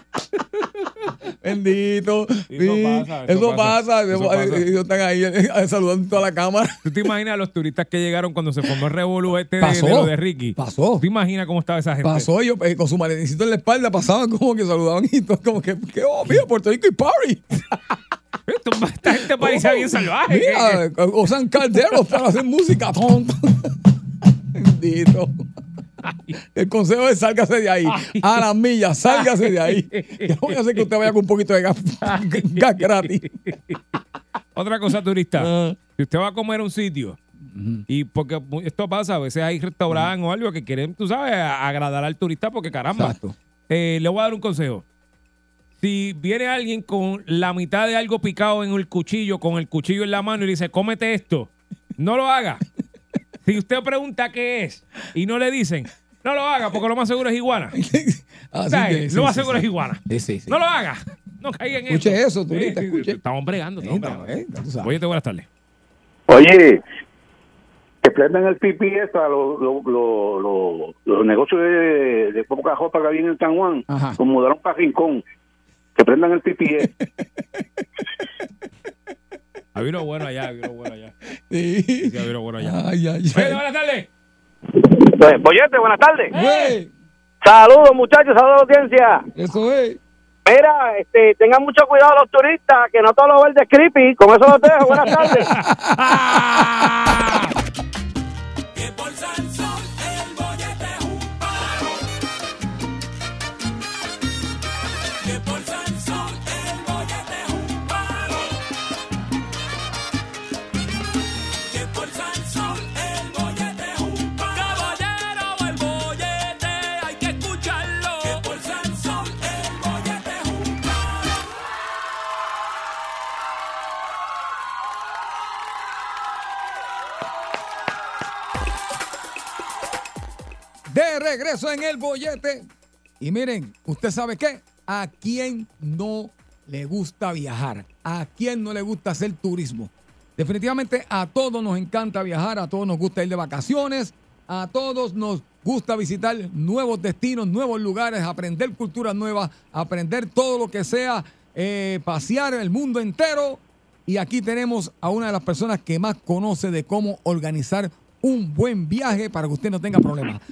Bendito. Eso pasa, eso eso pasa. pasa, eso pasa. Ellos están ahí eh, saludando toda la cámara. ¿Tú te imaginas a los turistas que llegaron cuando se formó el revolú este de, lo de Ricky? Pasó. ¿Tú imaginas cómo estaba esa gente? Pasó ellos eh, con su maletecito en la espalda, pasaban como que saludaban y todo, como que, que, oh, mira, Puerto Rico y party. Esto- Esta gente parecía bien salvaje. Mira, usan calderos para hacer música. Bendito. El consejo es sálgase de ahí. A las millas, sálgase de ahí. Que voy a hacer que usted vaya con un poquito de gas, gas gratis. Otra cosa, turista. Ah. Si usted va a comer a un sitio, y porque esto pasa, a veces hay restaurantes o algo que quieren, tú sabes, agradar al turista porque caramba. Exacto. Eh, le voy a dar un consejo. Si viene alguien con la mitad de algo picado en el cuchillo, con el cuchillo en la mano y le dice, cómete esto, no lo haga. Si usted pregunta qué es y no le dicen, no lo haga porque lo más seguro es iguana. Sí, lo más sí, seguro sí. es iguana. Sí, sí, sí. No lo haga. No caiga en Escuche eso. eso, turista, escuche. Estamos bregando. Estamos Venga, bregando. venga, sabes. Oye, buenas tardes. Oye, que prendan el PPS a los los- los- los- los negocios de, de poca ropa que había en San Juan, Ajá. como mudaron para Rincón. Que prendan el PPS. Había uno bueno allá, había uno bueno allá. Sí. Sí, había uno bueno allá. Ay, ay, ay. buenas tardes. Pues, Boyete, buenas tardes. Güey, Saludos, muchachos, saludos, audiencia. Eso es. Mira, este, tengan mucho cuidado los turistas, que no todo lo verde es creepy. Con eso los dejo. Buenas tardes. regreso en el bollete. Y miren, ¿usted sabe qué? ¿A quién no le gusta viajar? ¿A quién no le gusta hacer turismo? Definitivamente a todos nos encanta viajar, a todos nos gusta ir de vacaciones, a todos nos gusta visitar nuevos destinos, nuevos lugares, aprender culturas nuevas, aprender todo lo que sea, eh, pasear el mundo entero. Y aquí tenemos a una de las personas que más conoce de cómo organizar un buen viaje para que usted no tenga problemas.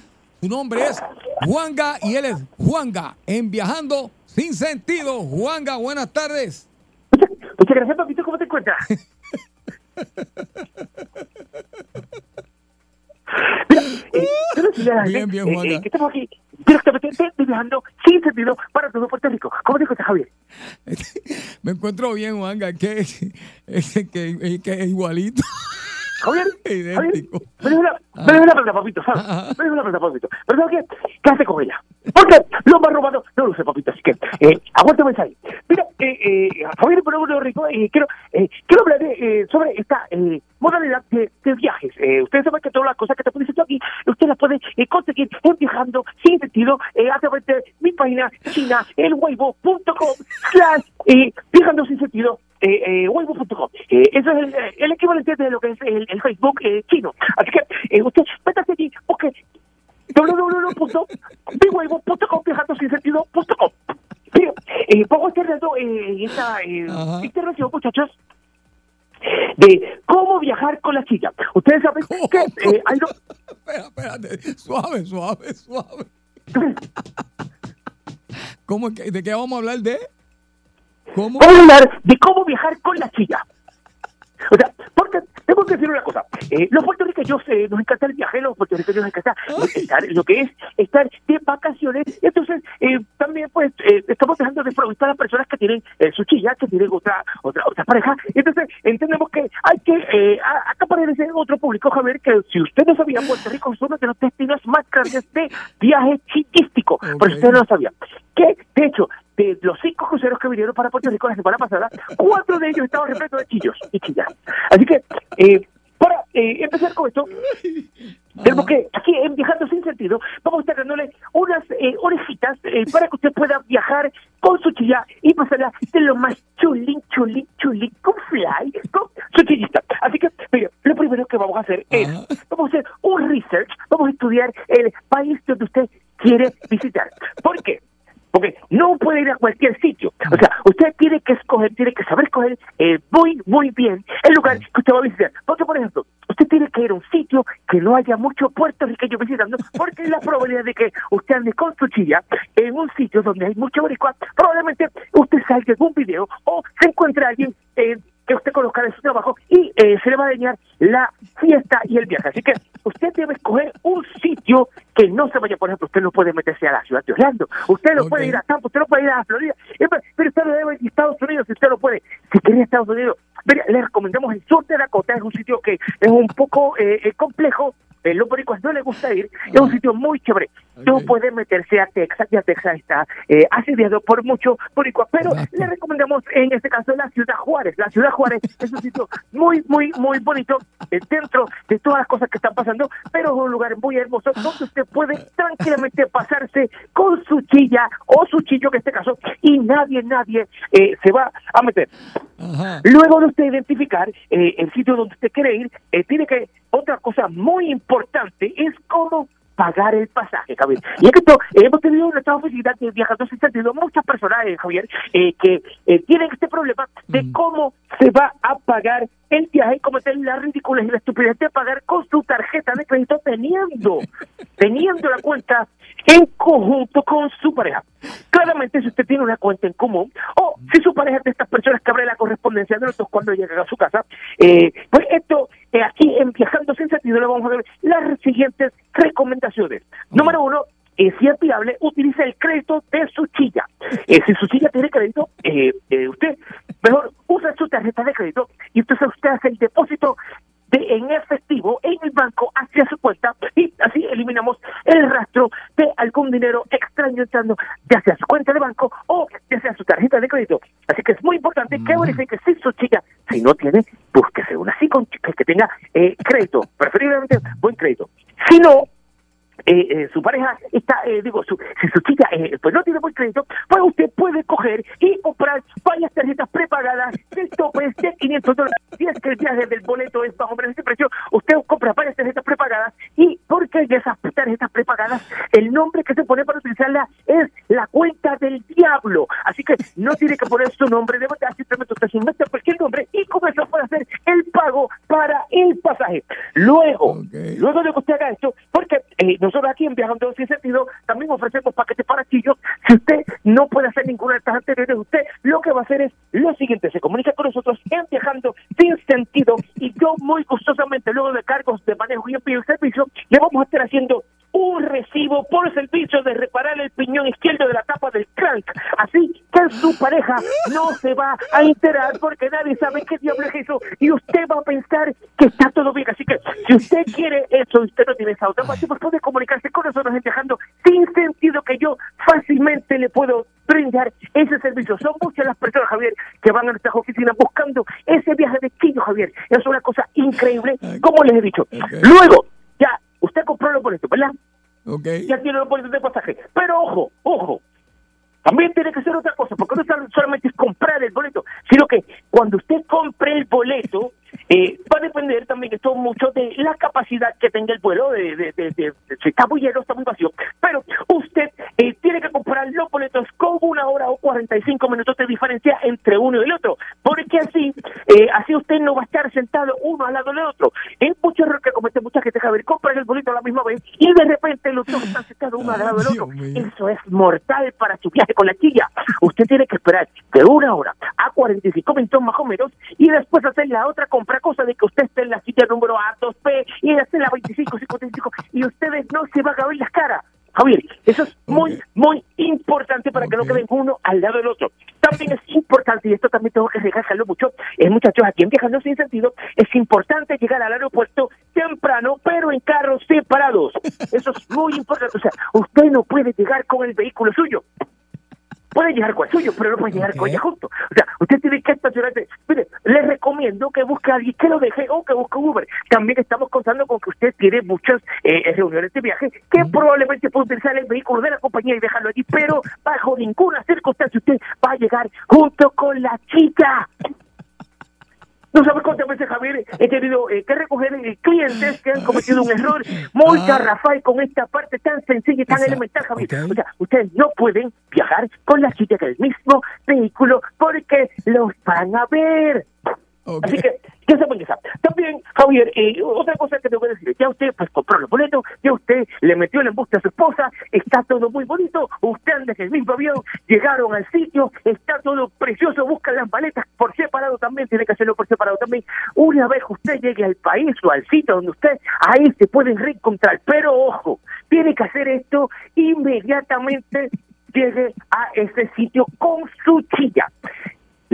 Su nombre es Juanga y él es Juanga en Viajando Sin Sentido. Juanga, buenas tardes. Muchachos, Muchas gracias, papito. ¿Cómo te encuentras? Mira, eh, Bien, bien, eh, Juanga. eh, que estamos aquí directamente de- viajando sin sentido para todo Puerto Rico. ¿Cómo te encuentras, Javier? Me encuentro bien, Juanga, que que, que, que igualito. Javier, la, me dejo la plata, papito, ¿sabes? Me dejo la plata, papito. Pero ¿sabes qué? ¿Qué hace con ella? Porque lo más robado no lo sé, papito. Así que, eh, aguántame ahí. Mira, eh, eh, Javier, pero Puerto Rico, eh, quiero, eh, quiero hablar eh, sobre esta eh, modalidad de, de viajes. Eh, ustedes saben que todas las cosas que te estoy diciendo aquí, usted las puede eh, conseguir viajando sin sentido eh, a través de mi página china, elweibo.com slash eh, viajando sin sentido eh, eh. Eh, eso es el, el equivalente de lo que es el, el Facebook eh, chino. Así que eh, usted métase allí, busque www.bigweibo.com, viajando sin sentido.com. Pero, eh, a estar dando eh, esta eh, intervención, muchachos, de cómo viajar con la silla. Ustedes saben que eh, hay. Espera, espérate. Suave, suave, suave. ¿Cómo ¿De qué vamos a hablar de? ¿Cómo? Vamos a hablar de cómo viajar con la silla. O sea, porque tengo que decir una cosa. Eh, los puertorriqueños eh, nos encanta el viaje, los puertorriqueños nos encanta estar, lo que es estar de vacaciones. Entonces, eh, también pues eh, estamos dejando de aprovechar a las personas que tienen eh, su chilla, que tienen otra otra otra pareja. Entonces, entendemos que hay que eh, a- acaparar ese otro público, Javier, que si usted no sabía, Puerto Rico es uno de los destinos más grandes de viaje chillístico. Pero usted no lo sabía. Que, de hecho, de los cinco cruceros que vinieron para Puerto Rico la semana pasada, cuatro de ellos estaban repletos de chillos y chillas. Así que, eh, para eh, empezar con esto, tenemos que, aquí en Viajando Sin Sentido, vamos a estar dándole unas eh, orejitas eh, para que usted pueda viajar con su chilla y pasarla de lo más chulín, chulín, chulín, con fly, con su chillista. Así que, mire, lo primero que vamos a hacer es, vamos a hacer un research, vamos a estudiar el país donde usted quiere visitar. ¿Por qué? Porque no puede ir a cualquier sitio. O sea, usted tiene que escoger, tiene que saber escoger eh, muy, muy bien el lugar que usted va a visitar. Porque, por ejemplo, usted tiene que ir a un sitio que no haya mucho puertorriqueño visitando, porque la probabilidad de que usted ande con su chilla en un sitio donde hay mucho boricua, probablemente usted salga en un video o se encuentre a alguien eh, que usted conozca de su trabajo y eh, se le va a dañar la fiesta y el viaje. Así que usted debe escoger un sitio que no se vaya, por ejemplo, usted no puede meterse a la ciudad de Orlando, usted no puede ir a Tampa, usted no puede ir a Florida, pero- usted no debe ir a Estados Unidos si usted no puede. Si quiere ir a Estados Unidos, mire, le recomendamos el sur de Dakota, es un sitio que es un poco eh, eh, complejo, eh, los boricuas no les gusta ir, es un sitio muy chévere. No puede meterse a Texas, ya Texas está eh, asediado por muchos boricuas, pero le recomendamos en este caso la Ciudad Juárez. La Ciudad Juárez es un sitio muy, muy, muy bonito eh, dentro de todas las cosas que están pasando, pero es un lugar muy hermoso donde usted puede tranquilamente pasarse con su chilla o su chillo en este caso y nadie, nadie eh, se va a meter. Luego de usted identificar el sitio donde usted quiere ir, tiene que, otra cosa muy importante es cómo pagar el pasaje, Javier. Y es que esto, eh, hemos tenido en esta oficina de Viajando Sin Sentido muchas personas, eh, Javier, eh, que eh, tienen este problema de cómo se va a pagar viaje y cometer la ridícula y la estupidez de pagar con su tarjeta de crédito teniendo, teniendo la cuenta en conjunto con su pareja. Claramente, si usted tiene una cuenta en común, o si su pareja es de estas personas que abre la correspondencia de nosotros cuando llegan a su casa, eh, pues esto, eh, aquí en Viajando Sin Sentido, le vamos a dar las siguientes recomendaciones. Número uno, eh, si es viable, utilice el crédito de su chilla. Eh, si su chilla tiene crédito, eh, eh, usted mejor usa su tarjeta de crédito y entonces usted hace el depósito de, en efectivo en el banco hacia su cuenta y así eliminamos el rastro de algún dinero extraño entrando ya sea su cuenta de banco o ya sea su tarjeta de crédito. Así que es muy importante que verifique si su chica, si no tiene, búsquese una así con que, que tenga eh, crédito, preferiblemente buen crédito. Si no, eh, eh, su pareja está, eh, digo, su, si su chica eh, pues no tiene buen crédito, pues usted puede coger y comprar varias tarjetas prepagadas del tope de 500 dólares. Si es que el viaje del boleto es más o menos ese precio, usted compra varias tarjetas prepagadas y porque en esas tarjetas prepagadas el nombre que se pone para utilizarla es la cuenta del diablo. Así que no tiene que poner su nombre de verdad, simplemente usted se inventa cualquier nombre y con eso puede hacer el pago para el pasaje. Luego, luego de que usted haga esto, porque nosotros aquí en Viajando Sin Sentido también ofrecemos paquetes para chillos. Si usted no puede hacer ninguna de estas anteriores, usted lo que va a hacer es lo siguiente, se comunica con nosotros en viajando sin sentido y yo muy gustosamente, luego de cargos de manejo y envío servicio, le vamos a estar haciendo un recibo por servicio de reparar el piñón izquierdo de la tapa del crank. Así que su pareja no se va a enterar porque nadie sabe qué diablo es eso y usted va a pensar que está todo bien. Así que si usted quiere eso y usted no tiene esa automática, pues puede comunicarse con nosotros en viajando sin sentido que yo fácilmente le puedo brindar ese servicio. Son muchas las personas, Javier, que van a nuestras oficinas buscando ese viaje de Quillo, Javier. Es una cosa increíble, como les he dicho. Luego, ya, usted compró los boletos, ¿verdad? Ok. Ya tiene los boletos de pasaje. Pero ojo, ojo. También tiene que ser otra cosa, porque no sol- solamente es comprar el boleto, sino que cuando usted compre el boleto, eh, va a depender también esto mucho de la capacidad que tenga el vuelo, de, de, de- de- si está muy lleno, está muy vacío. Pero usted eh, tiene que comprar los boletos con una hora o 45 minutos de diferencia entre uno y el otro, porque así, eh, así usted no va a estar sentado uno al lado del otro. Es mucho error que comete mucha gente, Javier, compran el boleto a la misma vez y de repente los dos están sentados uno al lado del otro. Eso es mortal para su viaje con la chilla. Usted tiene que esperar de una hora a 45 minutos más o menos y después hacer la otra compra, cosa de que usted esté en la silla número A2P y ella esté en la 25, 55 y ustedes no se van a ver las caras. Javier, eso es muy, muy importante para que no queden uno al lado del otro. También es importante, y esto también tengo que recalcarlo mucho, eh, muchachos, aquí en Viajando Sin Sentido, es importante llegar al aeropuerto temprano, pero en carros separados. Eso es muy importante. O sea, usted no puede llegar con el vehículo suyo. Puede llegar con el suyo, pero no puede llegar con ella junto. O sea, usted tiene que estacionarse. Mire, le recomiendo que busque a alguien que lo deje o que busque Uber. También estamos contando con que usted tiene muchas eh, reuniones de viaje que probablemente puede utilizar el vehículo de la compañía y dejarlo allí, pero bajo ninguna circunstancia usted va a llegar junto con la chica. No sabes cuántas veces, Javier, he tenido eh, que recoger eh, clientes que han cometido un error muy garrafal con esta parte tan sencilla y tan elemental, Javier. O sea, ustedes no pueden viajar con la chica del mismo vehículo porque los van a ver. Así que ya saben esa. También, Javier, eh, otra cosa que te voy a decir, ya usted pues compró los boletos, ya usted le metió el embuste a su esposa, está todo muy bonito, usted anda en el mismo avión, llegaron al sitio, está todo precioso, buscan las maletas por separado también, tiene que hacerlo por separado también. Una vez usted llegue al país o al sitio donde usted, ahí se pueden reencontrar, pero ojo, tiene que hacer esto inmediatamente llegue a ese sitio con su chilla.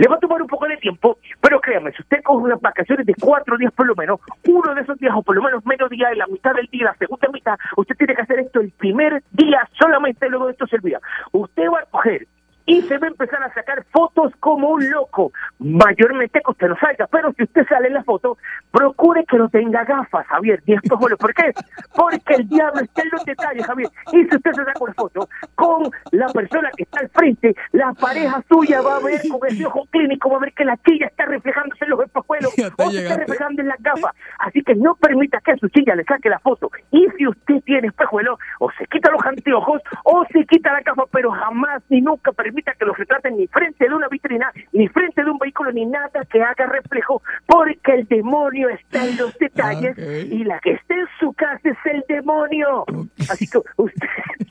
Le va a tomar un poco de tiempo, pero créame, si usted coge unas vacaciones de cuatro días por lo menos, uno de esos días o por lo menos medio día, en la mitad del día, la segunda mitad, usted tiene que hacer esto el primer día solamente, luego de esto se olvida. Usted va a coger y se va a empezar a sacar fotos como un loco, mayormente que usted no salga, pero si usted sale en la foto, procure que no tenga gafas, Javier, esto bueno, ¿por qué? Porque el diablo está en los detalles, Javier, y si usted se saca una foto con la persona que está al frente, la pareja suya va a ver con ese ojo clínico, va a ver que la chilla está reflejándose en los espejuelos, o se está reflejando en las gafas, así que no permita que a su chilla le saque la foto, y si usted tiene espejuelos, o se quita los anteojos, o se quita la gafa, pero jamás ni nunca permita que los retraten ni frente de una vitrina, ni frente de un vehículo, ni nada que haga reflejo, porque el demonio está en los detalles y la que está en su casa es el demonio. Así que usted,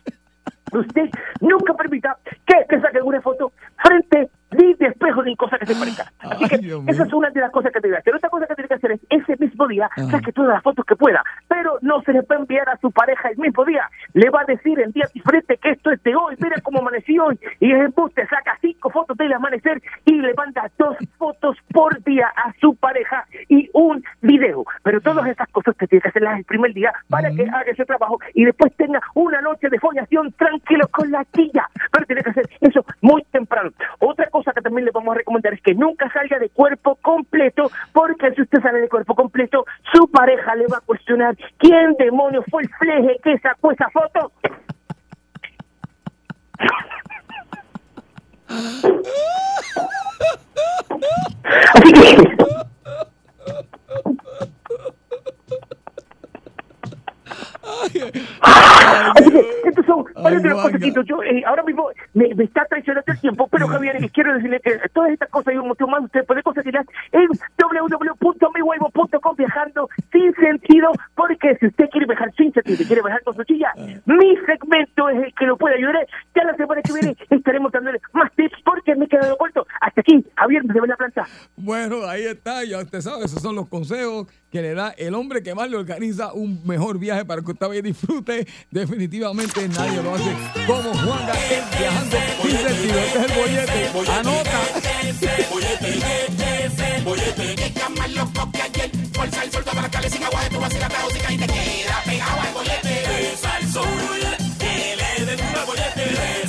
usted nunca permita que te saquen una foto frente ni de espejo ni cosa que se parezca. Así que esa es una de las cosas que tiene que hacer. Otra cosa que tiene que hacer es ese mismo día saque todas las fotos que pueda, pero no se le va a enviar a su pareja el mismo día. Le va a decir en día diferente que esto es de hoy, mira cómo amanecí hoy. Y el embuste saca cinco fotos del amanecer y le manda dos fotos por día a su pareja y un video. Pero todas esas cosas usted tiene que hacerlas el primer día para que haga ese trabajo y después tenga una noche de follación tranquilo con la chilla. Pero tiene que hacer eso muy temprano. Otra cosa que también le vamos a recomendar es que nunca salga de cuerpo completo, porque si usted sale de cuerpo completo, su pareja le va a cuestionar quién demonios fue el fleje que sacó esa foto. Así que Así que, entonces, eso, para Ay, de los cosecitos, yo eh, ahora mismo me, me está traicionando el tiempo, pero Javier, quiero decirle que todas estas cosas y mucho más usted puede conseguirlas en www.mihuevo.com viajando sin sentido, porque si usted quiere viajar sin sentido y quiere viajar con su chilla, mi segmento es el que lo puede ayudar. Ya la semana que viene estaremos dándole más tips porque me he quedado corto. Hasta aquí, Javier, desde la planta. Bueno, ahí está, ya usted sabe, esos son los consejos que le da el hombre que más le organiza un mejor viaje para que usted y disfrute. Definitivamente nadie lo hace como Juanga, él viajando sin sentido. Este es el bollete. Anota. más loco que ayer. Fuerza el sol, toda la calle sin agua de tu vacila, la música y te queda pegado al bollete. Es al sol, que le den un bollete.